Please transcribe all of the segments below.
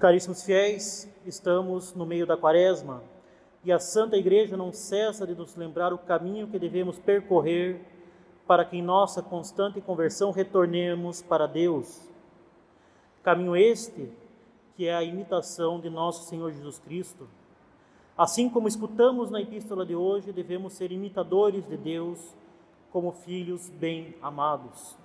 Caríssimos fiéis, estamos no meio da quaresma e a Santa Igreja não cessa de nos lembrar o caminho que devemos percorrer para que em nossa constante conversão retornemos para Deus. Caminho este que é a imitação de nosso Senhor Jesus Cristo. Assim como escutamos na epístola de hoje, devemos ser imitadores de Deus como filhos bem amados.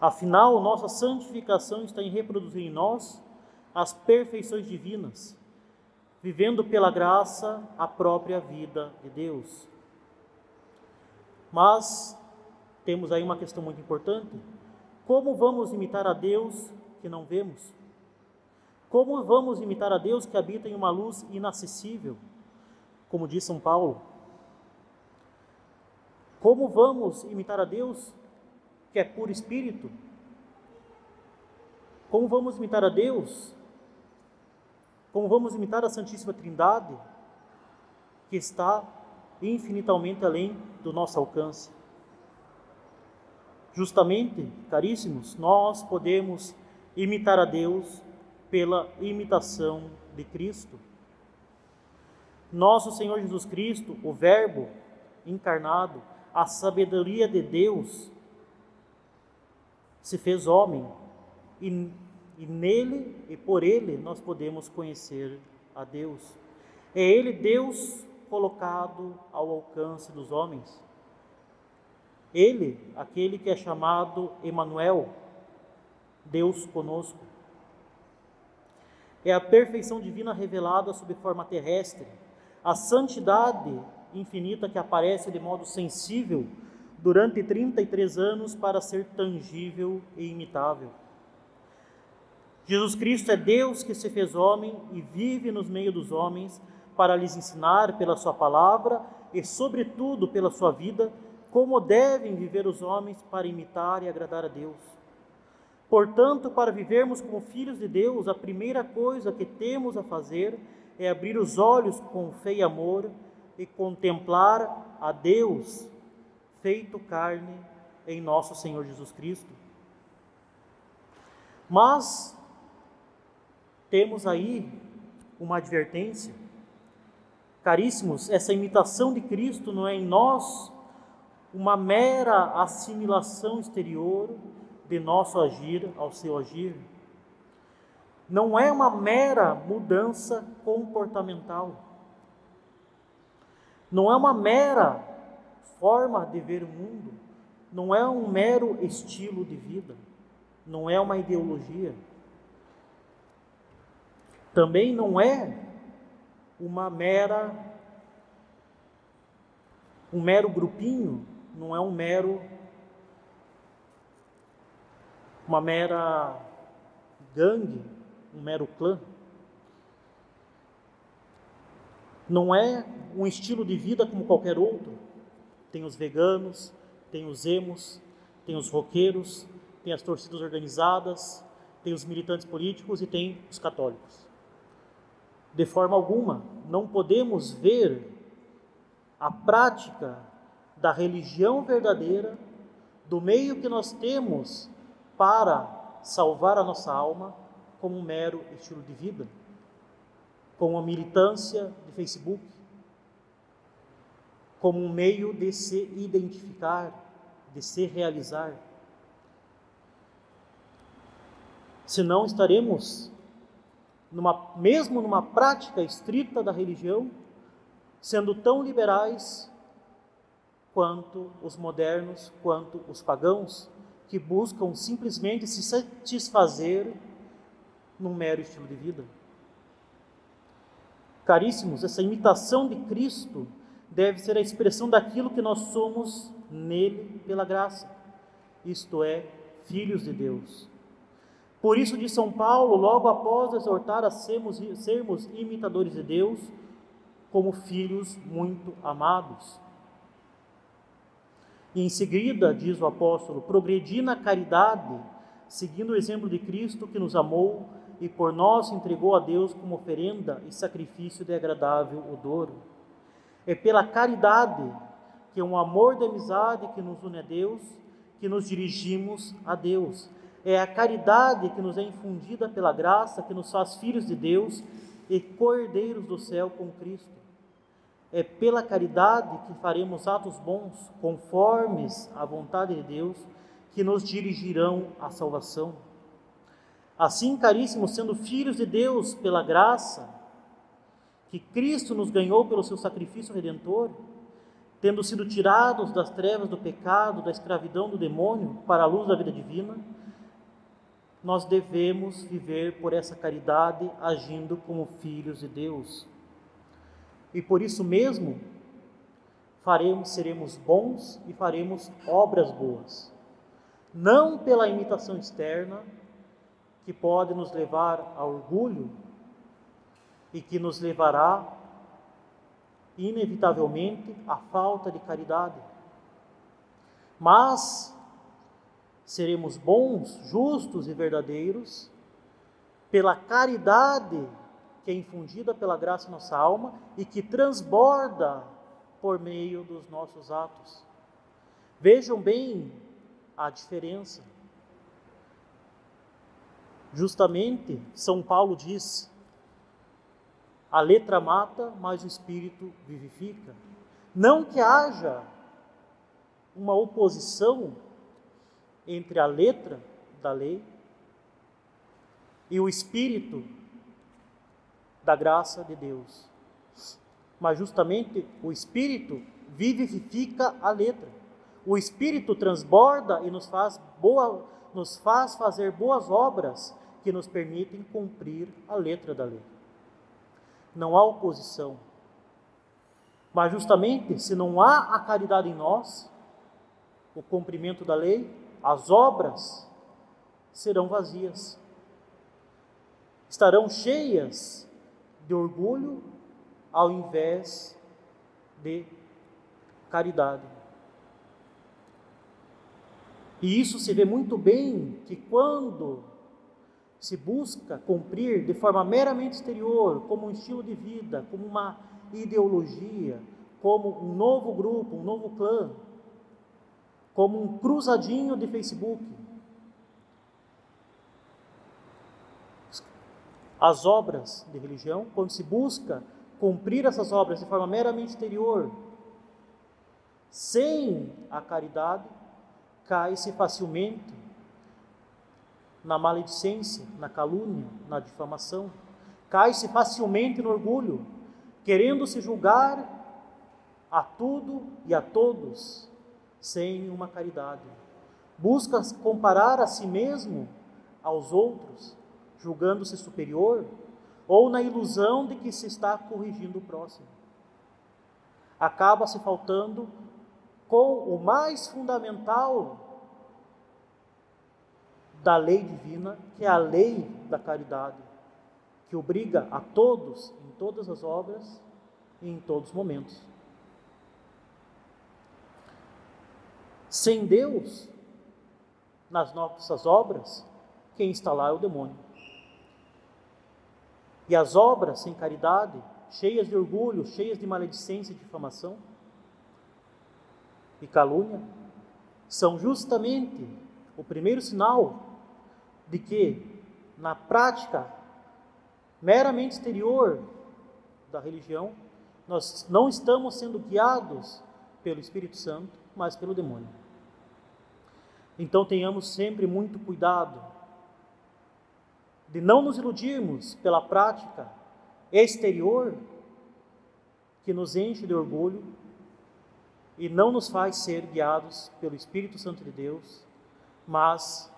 Afinal, nossa santificação está em reproduzir em nós as perfeições divinas, vivendo pela graça a própria vida de Deus. Mas temos aí uma questão muito importante: como vamos imitar a Deus que não vemos? Como vamos imitar a Deus que habita em uma luz inacessível, como diz São Paulo? Como vamos imitar a Deus que é puro espírito? Como vamos imitar a Deus? Como vamos imitar a Santíssima Trindade, que está infinitamente além do nosso alcance? Justamente, caríssimos, nós podemos imitar a Deus pela imitação de Cristo. Nosso Senhor Jesus Cristo, o Verbo encarnado, a sabedoria de Deus, se fez homem e, e nele e por ele nós podemos conhecer a Deus. É ele, Deus, colocado ao alcance dos homens. Ele, aquele que é chamado Emanuel, Deus conosco. É a perfeição divina revelada sob forma terrestre, a santidade infinita que aparece de modo sensível durante 33 anos para ser tangível e imitável. Jesus Cristo é Deus que se fez homem e vive nos meio dos homens para lhes ensinar pela sua palavra e, sobretudo, pela sua vida, como devem viver os homens para imitar e agradar a Deus. Portanto, para vivermos como filhos de Deus, a primeira coisa que temos a fazer é abrir os olhos com fé e amor e contemplar a Deus feito carne em nosso Senhor Jesus Cristo. Mas temos aí uma advertência. Caríssimos, essa imitação de Cristo não é em nós uma mera assimilação exterior de nosso agir ao seu agir. Não é uma mera mudança comportamental. Não é uma mera forma de ver o mundo. Não é um mero estilo de vida. Não é uma ideologia. Também não é uma mera um mero grupinho, não é um mero uma mera gangue, um mero clã. Não é um estilo de vida como qualquer outro. Tem os veganos, tem os emos, tem os roqueiros, tem as torcidas organizadas, tem os militantes políticos e tem os católicos. De forma alguma, não podemos ver a prática da religião verdadeira, do meio que nós temos para salvar a nossa alma como um mero estilo de vida, como uma militância de Facebook, como um meio de se identificar, de se realizar. Senão estaremos, numa, mesmo numa prática estrita da religião, sendo tão liberais quanto os modernos, quanto os pagãos, que buscam simplesmente se satisfazer num mero estilo de vida. Caríssimos, essa imitação de Cristo deve ser a expressão daquilo que nós somos nele pela graça, isto é, filhos de Deus. Por isso, de São Paulo, logo após exortar a sermos, sermos imitadores de Deus, como filhos muito amados. E em seguida, diz o apóstolo, progredi na caridade, seguindo o exemplo de Cristo que nos amou e por nós entregou a Deus como oferenda e sacrifício de agradável odor. É pela caridade, que é um amor de amizade que nos une a Deus, que nos dirigimos a Deus. É a caridade que nos é infundida pela graça, que nos faz filhos de Deus e cordeiros do céu com Cristo. É pela caridade que faremos atos bons, conformes à vontade de Deus, que nos dirigirão à salvação. Assim, caríssimos, sendo filhos de Deus pela graça, que Cristo nos ganhou pelo seu sacrifício redentor, tendo sido tirados das trevas do pecado, da escravidão do demônio, para a luz da vida divina, nós devemos viver por essa caridade, agindo como filhos de Deus. E por isso mesmo, faremos, seremos bons e faremos obras boas. Não pela imitação externa, que pode nos levar a orgulho e que nos levará inevitavelmente a falta de caridade. Mas seremos bons, justos e verdadeiros pela caridade que é infundida pela graça em nossa alma e que transborda por meio dos nossos atos. Vejam bem a diferença. Justamente, São Paulo diz: a letra mata, mas o espírito vivifica. Não que haja uma oposição entre a letra da lei e o espírito da graça de Deus. Mas justamente o espírito vivifica a letra. O espírito transborda e nos faz boa, nos faz fazer boas obras que nos permitem cumprir a letra da lei não há oposição. Mas justamente se não há a caridade em nós, o cumprimento da lei, as obras serão vazias. Estarão cheias de orgulho ao invés de caridade. E isso se vê muito bem que quando se busca cumprir de forma meramente exterior, como um estilo de vida, como uma ideologia, como um novo grupo, um novo clã, como um cruzadinho de Facebook. As obras de religião, quando se busca cumprir essas obras de forma meramente exterior, sem a caridade, cai-se facilmente na maledicência, na calúnia, na difamação. Cai-se facilmente no orgulho, querendo se julgar a tudo e a todos sem uma caridade. Busca comparar a si mesmo aos outros, julgando-se superior, ou na ilusão de que se está corrigindo o próximo. Acaba se faltando com o mais fundamental da lei divina, que é a lei da caridade, que obriga a todos, em todas as obras e em todos os momentos. Sem Deus, nas nossas obras, quem está lá é o demônio. E as obras sem caridade, cheias de orgulho, cheias de maledicência e difamação e calúnia, são justamente o primeiro sinal de que, na prática meramente exterior da religião, nós não estamos sendo guiados pelo Espírito Santo, mas pelo demônio. Então tenhamos sempre muito cuidado de não nos iludirmos pela prática exterior que nos enche de orgulho e não nos faz ser guiados pelo Espírito Santo de Deus, mas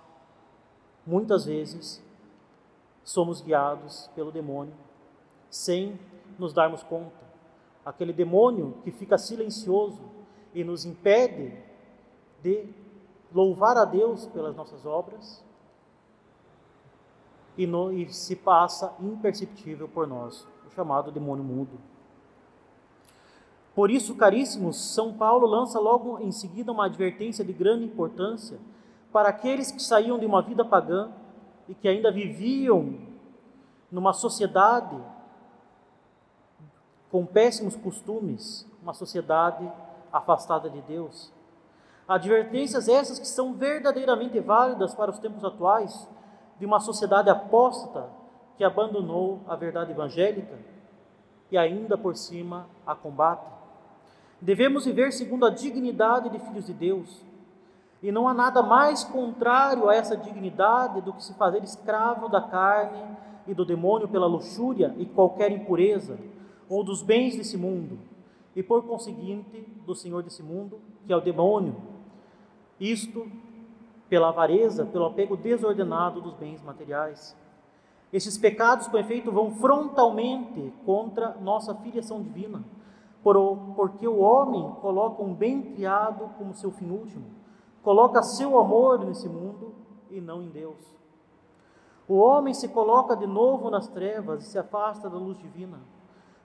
muitas vezes somos guiados pelo demônio sem nos darmos conta. Aquele demônio que fica silencioso e nos impede de louvar a Deus pelas nossas obras e, no, e se passa imperceptível por nós, o chamado demônio mudo. Por isso, caríssimos, São Paulo lança logo em seguida uma advertência de grande importância para aqueles que saíam de uma vida pagã e que ainda viviam numa sociedade com péssimos costumes, uma sociedade afastada de Deus. Advertências essas que são verdadeiramente válidas para os tempos atuais, de uma sociedade apóstata que abandonou a verdade evangélica e ainda por cima a combate. Devemos viver segundo a dignidade de filhos de Deus, e não há nada mais contrário a essa dignidade do que se fazer escravo da carne e do demônio pela luxúria e qualquer impureza, ou dos bens desse mundo, e por conseguinte do Senhor desse mundo, que é o demônio. Isto pela avareza, pelo apego desordenado dos bens materiais. Esses pecados, com efeito, vão frontalmente contra nossa filiação divina, porque o homem coloca um bem criado como seu fim último, coloca seu amor nesse mundo e não em Deus. O homem se coloca de novo nas trevas e se afasta da luz divina.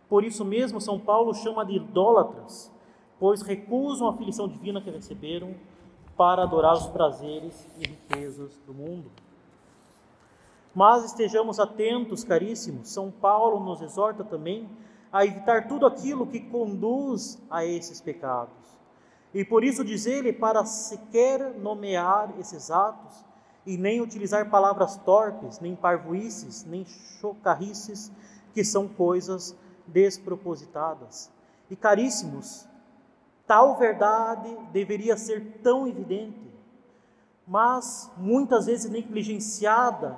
Por isso mesmo, São Paulo chama de idólatras, pois recusam a filiação divina que receberam para adorar os prazeres e riquezas do mundo. Mas estejamos atentos, caríssimos, São Paulo nos exorta também a evitar tudo aquilo que conduz a esses pecados. E por isso diz ele para sequer nomear esses atos e nem utilizar palavras torpes, nem parvoices, nem chocarrices, que são coisas despropositadas. E caríssimos, Tal verdade deveria ser tão evidente, mas muitas vezes negligenciada,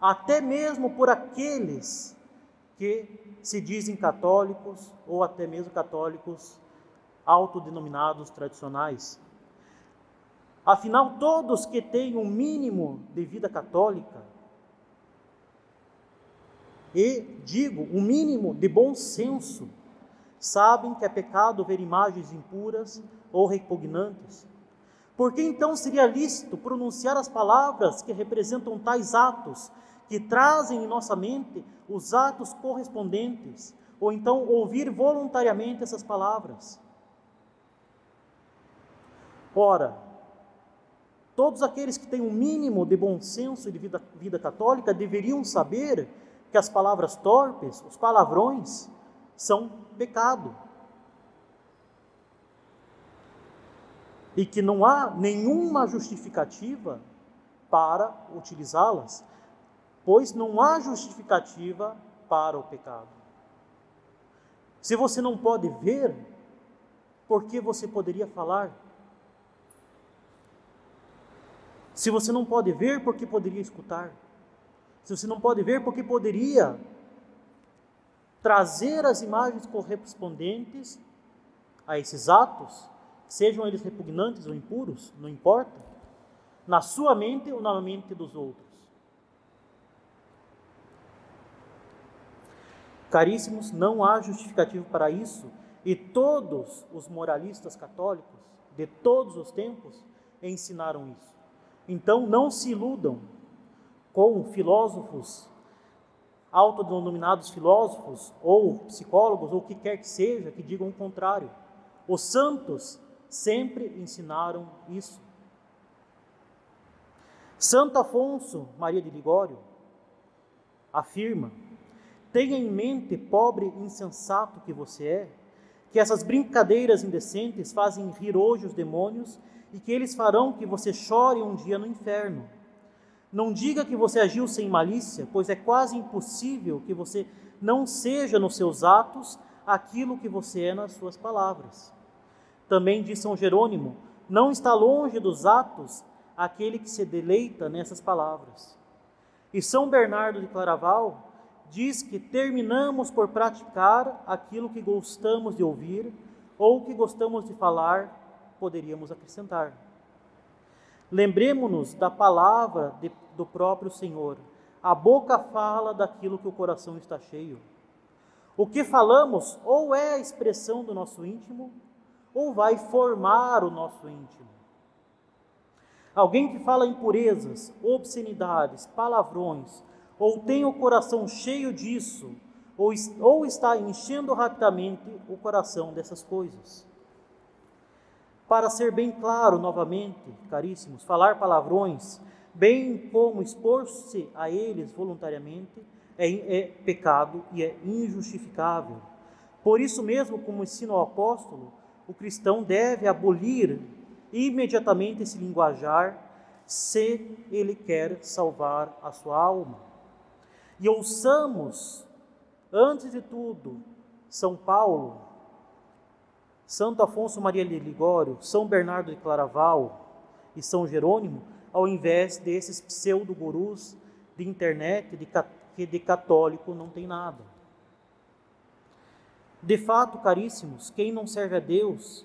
até mesmo por aqueles que se dizem católicos ou até mesmo católicos autodenominados tradicionais. Afinal, todos que têm um mínimo de vida católica, e digo, um mínimo de bom senso, sabem que é pecado ver imagens impuras ou repugnantes. Por que então seria lícito pronunciar as palavras que representam tais atos, que trazem em nossa mente os atos correspondentes, ou então ouvir voluntariamente essas palavras? Ora, todos aqueles que têm um mínimo de bom senso e de vida, vida católica deveriam saber que as palavras torpes, os palavrões, são pecado. E que não há nenhuma justificativa para utilizá-las, pois não há justificativa para o pecado. Se você não pode ver, por que você poderia falar? Se você não pode ver, por que poderia escutar? Se você não pode ver, por que poderia trazer as imagens correspondentes a esses atos, sejam eles repugnantes ou impuros, não importa, na sua mente ou na mente dos outros. Caríssimos, não há justificativo para isso, e todos os moralistas católicos de todos os tempos ensinaram isso. Então não se iludam com filósofos autodenominados filósofos ou psicólogos ou o que quer que seja que digam o contrário. Os santos sempre ensinaram isso. Santo Afonso Maria de Ligório afirma: Tenha em mente, pobre insensato que você é, que essas brincadeiras indecentes fazem rir hoje os demônios e que eles farão que você chore um dia no inferno. Não diga que você agiu sem malícia, pois é quase impossível que você não seja nos seus atos aquilo que você é nas suas palavras. Também diz São Jerônimo: não está longe dos atos aquele que se deleita nessas palavras. E São Bernardo de Claraval diz que terminamos por praticar aquilo que gostamos de ouvir ou que gostamos de falar, poderíamos acrescentar. Lembremos-nos da palavra de, do próprio Senhor. A boca fala daquilo que o coração está cheio. O que falamos ou é a expressão do nosso íntimo, ou vai formar o nosso íntimo. Alguém que fala impurezas, obscenidades, palavrões, ou tem o coração cheio disso, ou, ou está enchendo rapidamente o coração dessas coisas. Para ser bem claro novamente, caríssimos, falar palavrões, bem como expor-se a eles voluntariamente, é, é pecado e é injustificável. Por isso mesmo, como ensina o apóstolo, o cristão deve abolir imediatamente esse linguajar se ele quer salvar a sua alma. E ouçamos, antes de tudo, São Paulo, Santo Afonso Maria de Ligório, São Bernardo de Claraval e São Jerônimo, ao invés desses pseudo-gurus de internet de, que de católico não tem nada. De fato, caríssimos, quem não serve a Deus,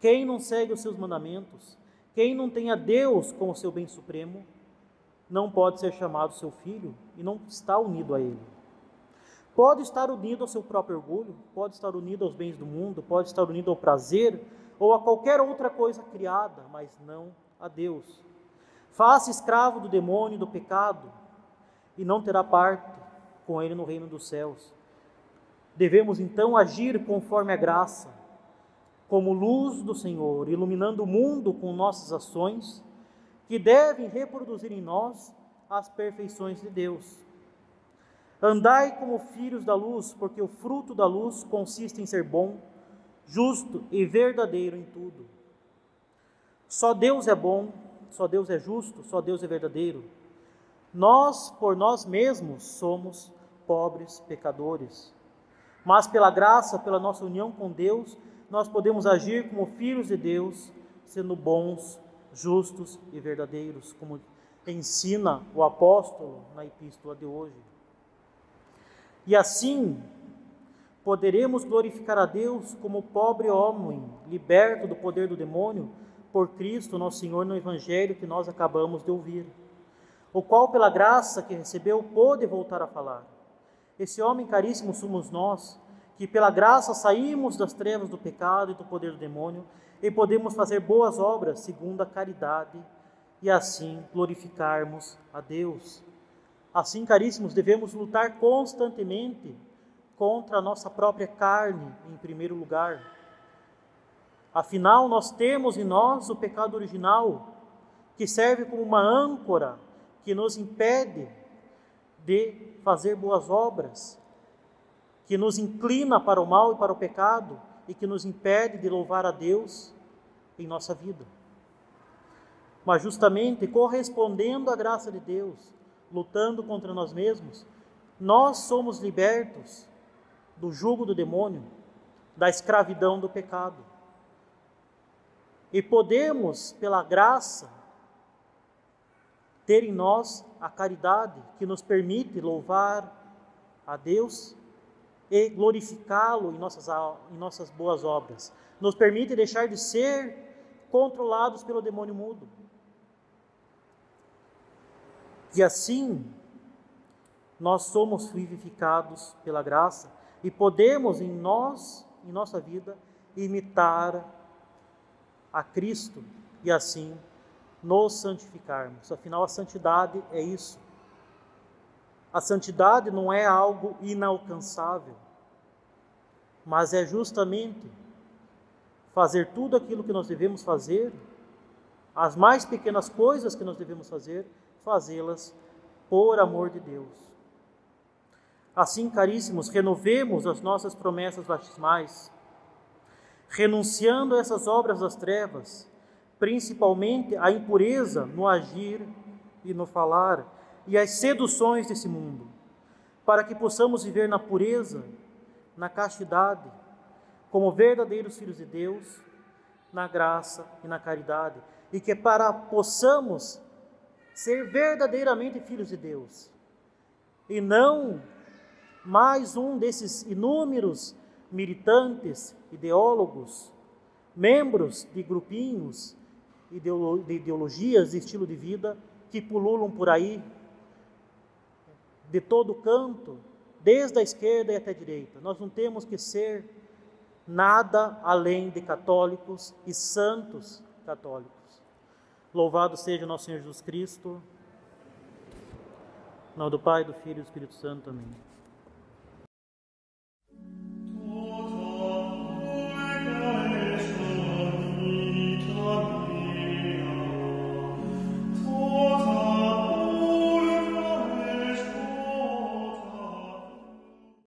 quem não segue os seus mandamentos, quem não tem a Deus como seu bem supremo, não pode ser chamado seu filho e não está unido a Ele. Pode estar unido ao seu próprio orgulho, pode estar unido aos bens do mundo, pode estar unido ao prazer ou a qualquer outra coisa criada, mas não a Deus. Faça escravo do demônio e do pecado e não terá parte com ele no reino dos céus. Devemos então agir conforme a graça, como luz do Senhor, iluminando o mundo com nossas ações, que devem reproduzir em nós as perfeições de Deus. Andai como filhos da luz, porque o fruto da luz consiste em ser bom, justo e verdadeiro em tudo. Só Deus é bom, só Deus é justo, só Deus é verdadeiro. Nós, por nós mesmos, somos pobres pecadores mas pela graça, pela nossa união com Deus, nós podemos agir como filhos de Deus, sendo bons, justos e verdadeiros, como ensina o apóstolo na epístola de hoje. E assim, poderemos glorificar a Deus como pobre homem, liberto do poder do demônio, por Cristo, nosso Senhor, no Evangelho que nós acabamos de ouvir, o qual, pela graça que recebeu, pôde voltar a falar esse homem caríssimo somos nós, que pela graça saímos das trevas do pecado e do poder do demônio e podemos fazer boas obras segundo a caridade e assim glorificarmos a Deus. Assim, caríssimos, devemos lutar constantemente contra a nossa própria carne, em primeiro lugar. Afinal, nós temos em nós o pecado original, que serve como uma âncora que nos impede de fazer boas obras, que nos inclina para o mal e para o pecado e que nos impede de louvar a Deus em nossa vida. Mas justamente correspondendo à graça de Deus, lutando contra nós mesmos, nós somos libertos do jugo do demônio, da escravidão do pecado. E podemos, pela graça, ter em nós a caridade que nos permite louvar a Deus e glorificá-lo em nossas, em nossas boas obras. Nos permite deixar de ser controlados pelo demônio mudo. E assim, nós somos vivificados pela graça e podemos em nós, em nossa vida, imitar a Cristo e assim nos santificarmos. Afinal, a santidade é isso. A santidade não é algo inalcançável, mas é justamente fazer tudo aquilo que nós devemos fazer, as mais pequenas coisas que nós devemos fazer, fazê-las por amor de Deus. Assim, caríssimos, renovemos as nossas promessas batismais, renunciando a essas obras das trevas principalmente a impureza no agir e no falar e as seduções desse mundo, para que possamos viver na pureza, na castidade, como verdadeiros filhos de Deus, na graça e na caridade, e que para possamos ser verdadeiramente filhos de Deus, e não mais um desses inúmeros militantes, ideólogos, membros de grupinhos de ideologias, de estilo de vida que pululam por aí de todo canto, desde a esquerda e até a direita. Nós não temos que ser nada além de católicos e santos católicos. Louvado seja nosso Senhor Jesus Cristo. Nome do Pai, do Filho e do Espírito Santo. Amém.